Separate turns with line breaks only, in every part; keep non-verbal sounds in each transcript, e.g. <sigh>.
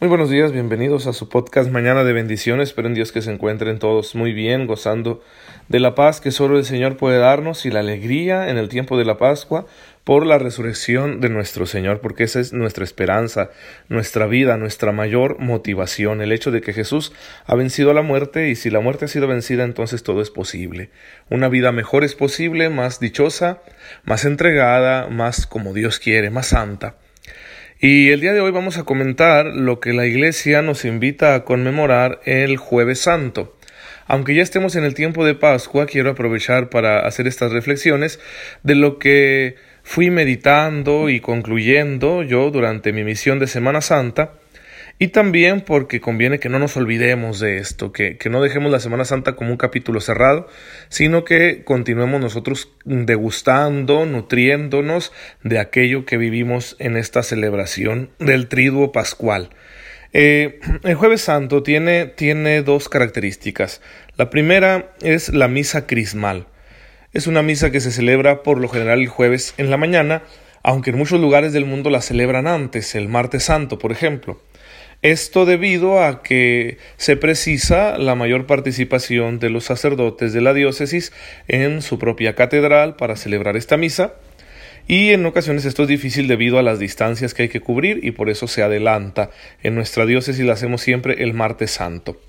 Muy buenos días, bienvenidos a su podcast Mañana de Bendiciones. Espero en Dios que se encuentren todos muy bien, gozando de la paz que solo el Señor puede darnos y la alegría en el tiempo de la Pascua por la resurrección de nuestro Señor, porque esa es nuestra esperanza, nuestra vida, nuestra mayor motivación, el hecho de que Jesús ha vencido la muerte y si la muerte ha sido vencida, entonces todo es posible. Una vida mejor es posible, más dichosa, más entregada, más como Dios quiere, más santa. Y el día de hoy vamos a comentar lo que la Iglesia nos invita a conmemorar el jueves santo. Aunque ya estemos en el tiempo de Pascua, quiero aprovechar para hacer estas reflexiones de lo que fui meditando y concluyendo yo durante mi misión de Semana Santa y también porque conviene que no nos olvidemos de esto, que, que, no dejemos la Semana Santa como un capítulo cerrado, sino que continuemos nosotros degustando, nutriéndonos de aquello que vivimos en esta celebración del triduo pascual. Eh, el jueves santo tiene, tiene dos características. La primera es la misa crismal. Es una misa que se celebra por lo general el jueves en la mañana, aunque en muchos lugares del mundo la celebran antes, el martes santo, por ejemplo. Esto debido a que se precisa la mayor participación de los sacerdotes de la diócesis en su propia catedral para celebrar esta misa, y en ocasiones esto es difícil debido a las distancias que hay que cubrir y por eso se adelanta. En nuestra diócesis la hacemos siempre el martes santo.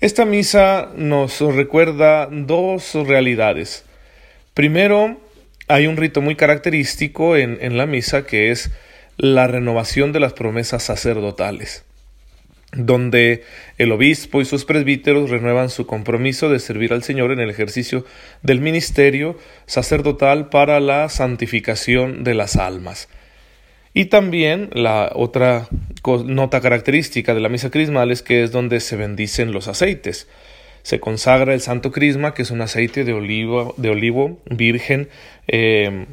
Esta misa nos recuerda dos realidades. Primero, hay un rito muy característico en, en la misa que es la renovación de las promesas sacerdotales, donde el obispo y sus presbíteros renuevan su compromiso de servir al Señor en el ejercicio del ministerio sacerdotal para la santificación de las almas. Y también la otra nota característica de la misa crismal es que es donde se bendicen los aceites. Se consagra el santo crisma, que es un aceite de olivo, de olivo virgen, eh,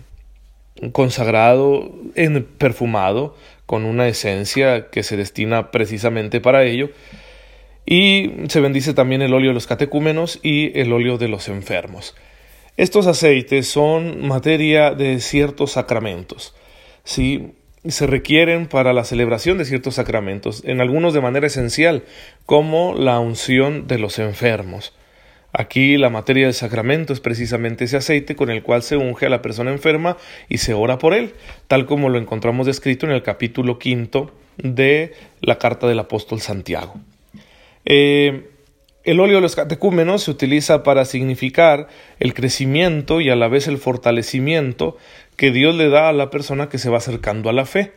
consagrado, en perfumado, con una esencia que se destina precisamente para ello. Y se bendice también el óleo de los catecúmenos y el óleo de los enfermos. Estos aceites son materia de ciertos sacramentos. ¿sí? se requieren para la celebración de ciertos sacramentos, en algunos de manera esencial, como la unción de los enfermos. Aquí la materia del sacramento es precisamente ese aceite con el cual se unge a la persona enferma y se ora por él, tal como lo encontramos descrito en el capítulo quinto de la carta del apóstol Santiago. Eh, el óleo de los catecúmenos se utiliza para significar el crecimiento y a la vez el fortalecimiento que Dios le da a la persona que se va acercando a la fe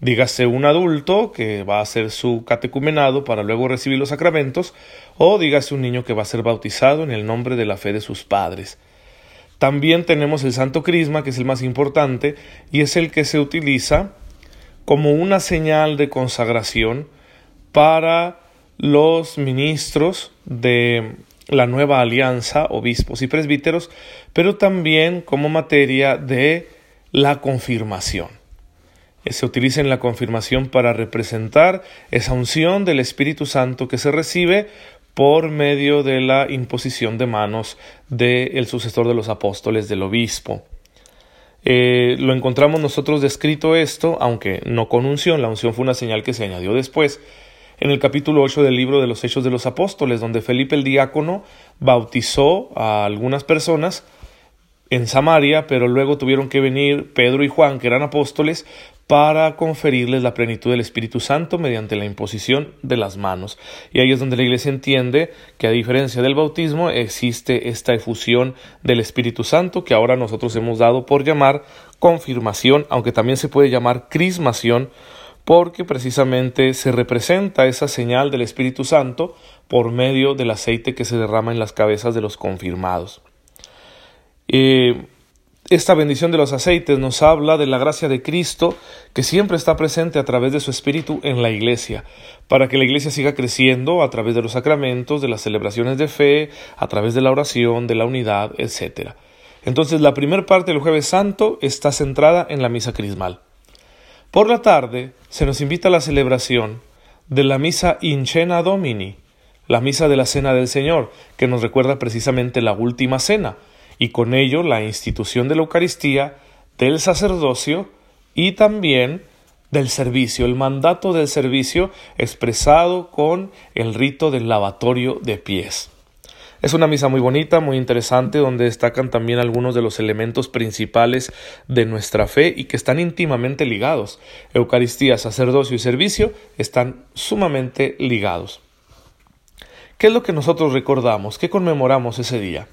dígase un adulto que va a hacer su catecumenado para luego recibir los sacramentos, o dígase un niño que va a ser bautizado en el nombre de la fe de sus padres. También tenemos el Santo Crisma, que es el más importante, y es el que se utiliza como una señal de consagración para los ministros de la nueva alianza, obispos y presbíteros, pero también como materia de la confirmación. Eh, se utiliza en la confirmación para representar esa unción del Espíritu Santo que se recibe por medio de la imposición de manos del sucesor de los apóstoles, del obispo. Eh, lo encontramos nosotros descrito esto, aunque no con unción, la unción fue una señal que se añadió después, en el capítulo 8 del libro de los Hechos de los Apóstoles, donde Felipe el diácono bautizó a algunas personas en Samaria, pero luego tuvieron que venir Pedro y Juan, que eran apóstoles, para conferirles la plenitud del Espíritu Santo mediante la imposición de las manos. Y ahí es donde la Iglesia entiende que a diferencia del bautismo existe esta efusión del Espíritu Santo que ahora nosotros hemos dado por llamar confirmación, aunque también se puede llamar crismación, porque precisamente se representa esa señal del Espíritu Santo por medio del aceite que se derrama en las cabezas de los confirmados. Eh, esta bendición de los aceites nos habla de la gracia de Cristo que siempre está presente a través de su Espíritu en la Iglesia, para que la Iglesia siga creciendo a través de los sacramentos, de las celebraciones de fe, a través de la oración, de la unidad, etc. Entonces la primera parte del jueves santo está centrada en la misa crismal. Por la tarde se nos invita a la celebración de la misa Incena Domini, la misa de la Cena del Señor, que nos recuerda precisamente la última cena, y con ello la institución de la Eucaristía, del sacerdocio y también del servicio, el mandato del servicio expresado con el rito del lavatorio de pies. Es una misa muy bonita, muy interesante, donde destacan también algunos de los elementos principales de nuestra fe y que están íntimamente ligados. Eucaristía, sacerdocio y servicio están sumamente ligados. ¿Qué es lo que nosotros recordamos? ¿Qué conmemoramos ese día?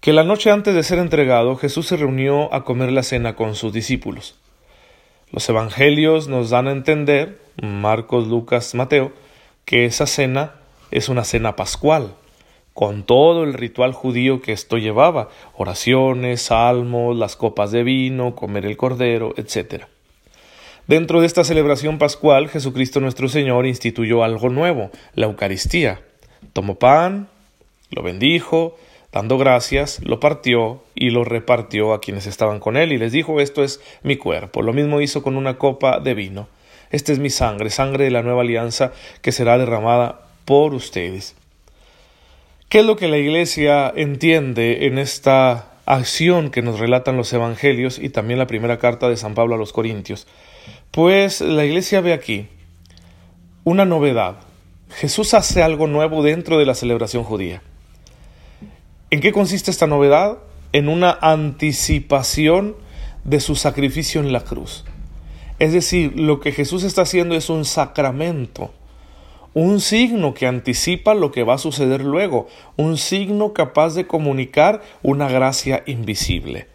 Que la noche antes de ser entregado Jesús se reunió a comer la cena con sus discípulos. Los evangelios nos dan a entender, Marcos, Lucas, Mateo, que esa cena es una cena pascual, con todo el ritual judío que esto llevaba, oraciones, salmos, las copas de vino, comer el cordero, etc. Dentro de esta celebración pascual, Jesucristo nuestro Señor instituyó algo nuevo, la Eucaristía. Tomó pan, lo bendijo, Dando gracias, lo partió y lo repartió a quienes estaban con él y les dijo esto es mi cuerpo. Lo mismo hizo con una copa de vino. Esta es mi sangre, sangre de la nueva alianza que será derramada por ustedes. ¿Qué es lo que la Iglesia entiende en esta acción que nos relatan los Evangelios y también la primera carta de San Pablo a los Corintios? Pues la Iglesia ve aquí una novedad. Jesús hace algo nuevo dentro de la celebración judía. ¿En qué consiste esta novedad? En una anticipación de su sacrificio en la cruz. Es decir, lo que Jesús está haciendo es un sacramento, un signo que anticipa lo que va a suceder luego, un signo capaz de comunicar una gracia invisible.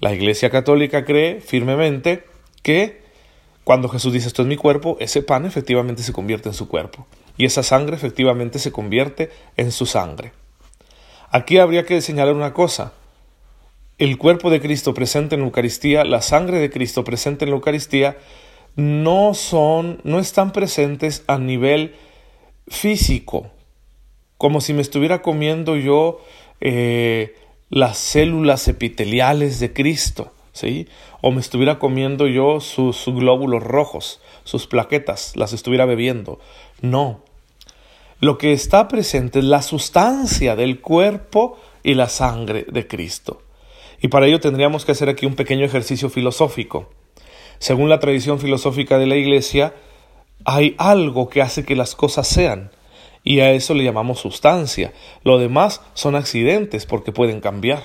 La Iglesia Católica cree firmemente que cuando Jesús dice esto es mi cuerpo, ese pan efectivamente se convierte en su cuerpo y esa sangre efectivamente se convierte en su sangre. Aquí habría que señalar una cosa. El cuerpo de Cristo presente en la Eucaristía, la sangre de Cristo presente en la Eucaristía, no son, no están presentes a nivel físico, como si me estuviera comiendo yo eh, las células epiteliales de Cristo, ¿sí? O me estuviera comiendo yo sus glóbulos rojos, sus plaquetas, las estuviera bebiendo. No, lo que está presente es la sustancia del cuerpo y la sangre de Cristo. Y para ello tendríamos que hacer aquí un pequeño ejercicio filosófico. Según la tradición filosófica de la Iglesia, hay algo que hace que las cosas sean, y a eso le llamamos sustancia. Lo demás son accidentes porque pueden cambiar.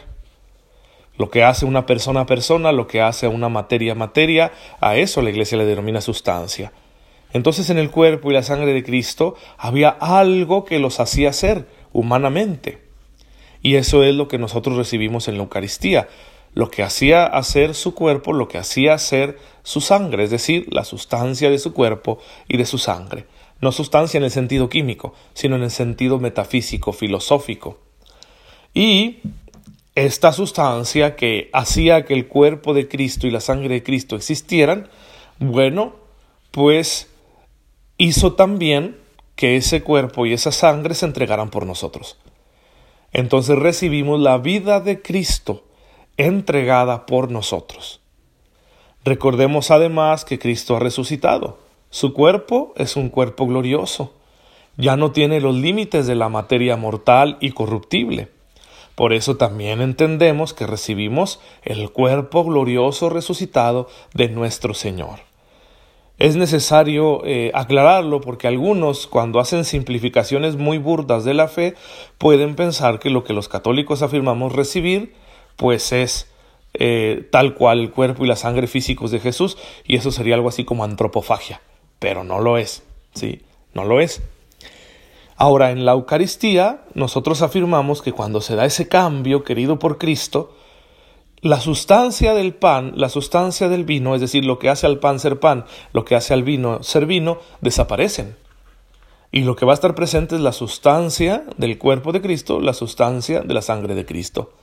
Lo que hace una persona a persona, lo que hace a una materia a materia, a eso la Iglesia le denomina sustancia. Entonces en el cuerpo y la sangre de Cristo había algo que los hacía ser humanamente. Y eso es lo que nosotros recibimos en la Eucaristía, lo que hacía hacer su cuerpo, lo que hacía hacer su sangre, es decir, la sustancia de su cuerpo y de su sangre. No sustancia en el sentido químico, sino en el sentido metafísico, filosófico. Y esta sustancia que hacía que el cuerpo de Cristo y la sangre de Cristo existieran, bueno, pues hizo también que ese cuerpo y esa sangre se entregaran por nosotros. Entonces recibimos la vida de Cristo entregada por nosotros. Recordemos además que Cristo ha resucitado. Su cuerpo es un cuerpo glorioso. Ya no tiene los límites de la materia mortal y corruptible. Por eso también entendemos que recibimos el cuerpo glorioso resucitado de nuestro Señor. Es necesario eh, aclararlo porque algunos, cuando hacen simplificaciones muy burdas de la fe, pueden pensar que lo que los católicos afirmamos recibir, pues es eh, tal cual el cuerpo y la sangre físicos de Jesús, y eso sería algo así como antropofagia, pero no lo es, ¿sí? No lo es. Ahora, en la Eucaristía, nosotros afirmamos que cuando se da ese cambio querido por Cristo, la sustancia del pan, la sustancia del vino, es decir, lo que hace al pan ser pan, lo que hace al vino ser vino, desaparecen. Y lo que va a estar presente es la sustancia del cuerpo de Cristo, la sustancia de la sangre de Cristo.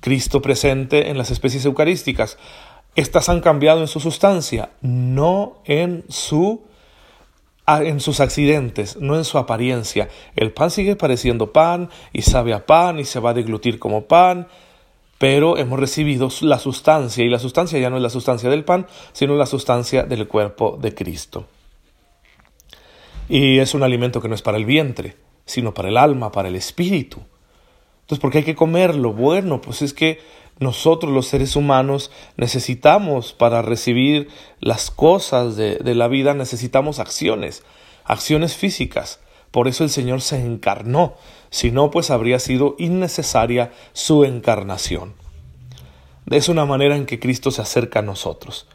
Cristo presente en las especies eucarísticas. Estas han cambiado en su sustancia, no en su en sus accidentes, no en su apariencia. El pan sigue pareciendo pan y sabe a pan y se va a deglutir como pan, pero hemos recibido la sustancia, y la sustancia ya no es la sustancia del pan, sino la sustancia del cuerpo de Cristo. Y es un alimento que no es para el vientre, sino para el alma, para el espíritu. Entonces, ¿por qué hay que comerlo? Bueno, pues es que nosotros los seres humanos necesitamos para recibir las cosas de, de, la vida, necesitamos acciones, acciones físicas. Por eso el Señor se encarnó, si no, pues habría sido innecesaria su encarnación. Es una manera en que Cristo se acerca a nosotros.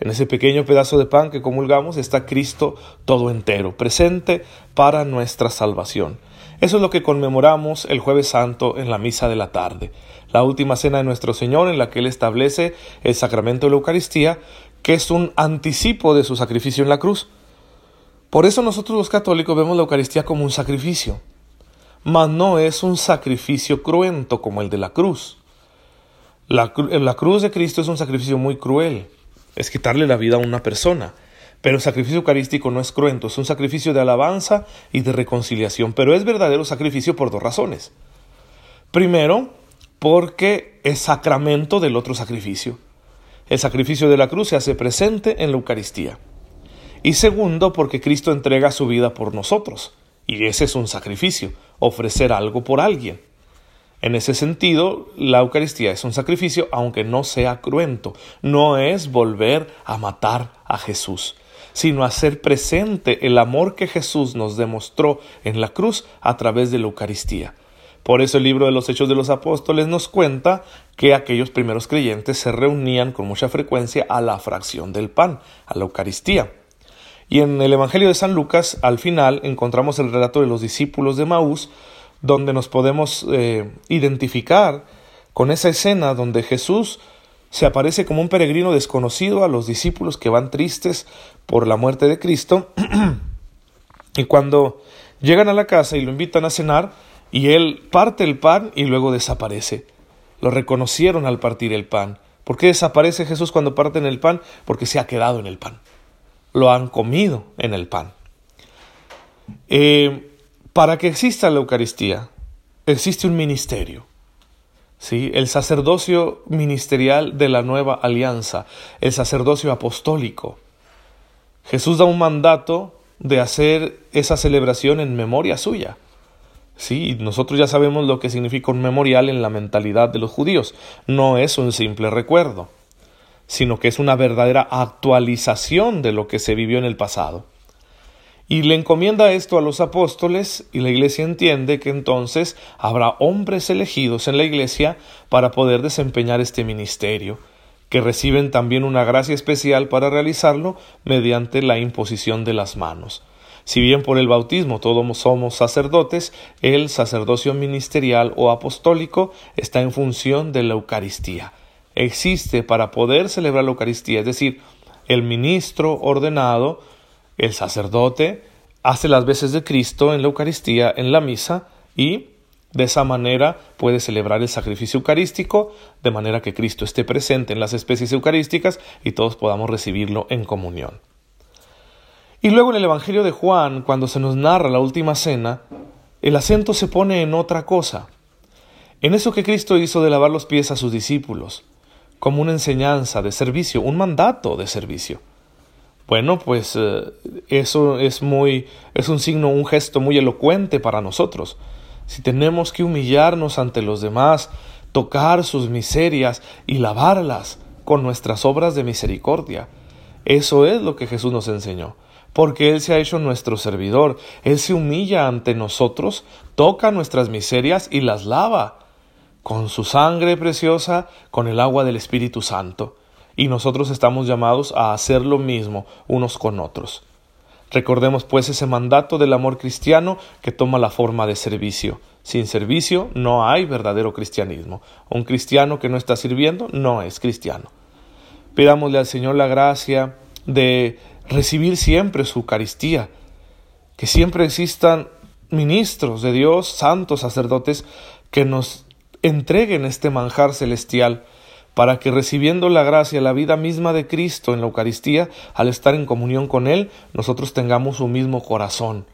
En ese pequeño pedazo de pan que comulgamos está Cristo todo entero, presente para nuestra salvación. Eso es lo que conmemoramos el jueves santo en la misa de la tarde, la última cena de nuestro Señor en la que Él establece el sacramento de la Eucaristía, que es un anticipo de su sacrificio en la cruz. Por eso nosotros los católicos vemos la Eucaristía como un sacrificio, mas no es un sacrificio cruento como el de la cruz. La, la cruz de Cristo es un sacrificio muy cruel, es quitarle la vida a una persona. Pero el sacrificio eucarístico no es cruento, es un sacrificio de alabanza y de reconciliación, pero es verdadero sacrificio por dos razones. Primero, porque es sacramento del otro sacrificio. El sacrificio de la cruz se hace presente en la Eucaristía. Y segundo, porque Cristo entrega su vida por nosotros. Y ese es un sacrificio, ofrecer algo por alguien. En ese sentido, la Eucaristía es un sacrificio aunque no sea cruento, no es volver a matar a Jesús, sino hacer presente el amor que Jesús nos demostró en la cruz a través de la Eucaristía. Por eso el libro de los Hechos de los Apóstoles nos cuenta que aquellos primeros creyentes se reunían con mucha frecuencia a la fracción del pan, a la Eucaristía. Y en el Evangelio de San Lucas, al final, encontramos el relato de los discípulos de Maús, donde nos podemos eh, identificar con esa escena donde Jesús se aparece como un peregrino desconocido a los discípulos que van tristes por la muerte de Cristo. <clears throat> y cuando llegan a la casa y lo invitan a cenar, y él parte el pan y luego desaparece. Lo reconocieron al partir el pan. ¿Por qué desaparece Jesús cuando parten el pan? Porque se ha quedado en el pan. Lo han comido en el pan. Eh, para que exista la Eucaristía, existe un ministerio. ¿sí? El sacerdocio ministerial de la nueva alianza, el sacerdocio apostólico. Jesús da un mandato de hacer esa celebración en memoria suya. Sí, nosotros ya sabemos lo que significa un memorial en la mentalidad de los judíos. No es un simple recuerdo, sino que es una verdadera actualización de lo que se vivió en el pasado. Y le encomienda esto a los apóstoles y la iglesia entiende que entonces habrá hombres elegidos en la iglesia para poder desempeñar este ministerio, que reciben también una gracia especial para realizarlo mediante la imposición de las manos. Si bien por el bautismo todos somos sacerdotes, el sacerdocio ministerial o apostólico está en función de la Eucaristía. Existe para poder celebrar la Eucaristía, es decir, el ministro ordenado el sacerdote hace las veces de Cristo en la Eucaristía, en la misa, y de esa manera puede celebrar el sacrificio eucarístico, de manera que Cristo esté presente en las especies eucarísticas y todos podamos recibirlo en comunión. Y luego en el Evangelio de Juan, cuando se nos narra la última cena, el acento se pone en otra cosa, en eso que Cristo hizo de lavar los pies a sus discípulos, como una enseñanza de servicio, un mandato de servicio. Bueno, pues eh, eso es muy, es un signo, un gesto muy elocuente para nosotros. Si tenemos que humillarnos ante los demás, tocar sus miserias y lavarlas con nuestras obras de misericordia, eso es lo que Jesús nos enseñó porque Él se ha hecho nuestro servidor. Él se humilla ante nosotros, toca nuestras miserias y las lava con su sangre preciosa, con el agua del Espíritu Santo y nosotros estamos llamados a hacer lo mismo unos con otros. Recordemos pues ese mandato del amor cristiano que toma la forma de servicio. Sin servicio no hay verdadero cristianismo. Un cristiano que no está sirviendo no es cristiano. Pidámosle al Señor la gracia de recibir siempre su Eucaristía, que siempre existan ministros de Dios, santos sacerdotes, que nos entreguen este manjar celestial para que recibiendo la gracia, la vida misma de Cristo en la Eucaristía, al estar en comunión con Él, nosotros tengamos su mismo corazón,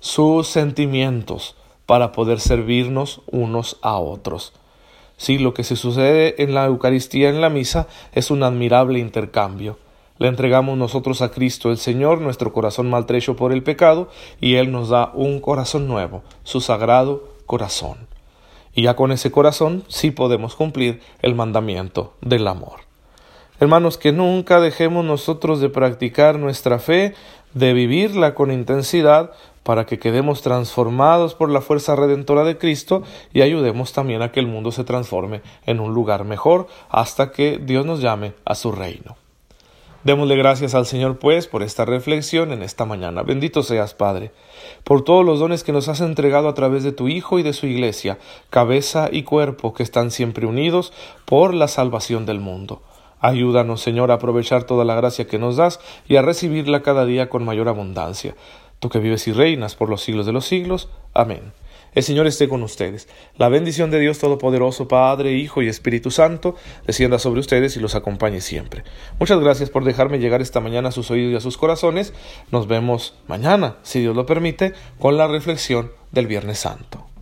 sus sentimientos, para poder servirnos unos a otros. Sí, lo que se sucede en la Eucaristía, en la misa, es un admirable intercambio. Le entregamos nosotros a Cristo el Señor nuestro corazón maltrecho por el pecado, y Él nos da un corazón nuevo, su sagrado corazón. Y ya con ese corazón sí podemos cumplir el mandamiento del amor. Hermanos, que nunca dejemos nosotros de practicar nuestra fe, de vivirla con intensidad, para que quedemos transformados por la fuerza redentora de Cristo y ayudemos también a que el mundo se transforme en un lugar mejor hasta que Dios nos llame a su reino. Démosle gracias al Señor, pues, por esta reflexión en esta mañana. Bendito seas, Padre, por todos los dones que nos has entregado a través de tu Hijo y de su Iglesia, cabeza y cuerpo que están siempre unidos por la salvación del mundo. Ayúdanos, Señor, a aprovechar toda la gracia que nos das y a recibirla cada día con mayor abundancia. Tú que vives y reinas por los siglos de los siglos. Amén. El Señor esté con ustedes. La bendición de Dios Todopoderoso, Padre, Hijo y Espíritu Santo, descienda sobre ustedes y los acompañe siempre. Muchas gracias por dejarme llegar esta mañana a sus oídos y a sus corazones. Nos vemos mañana, si Dios lo permite, con la reflexión del Viernes Santo.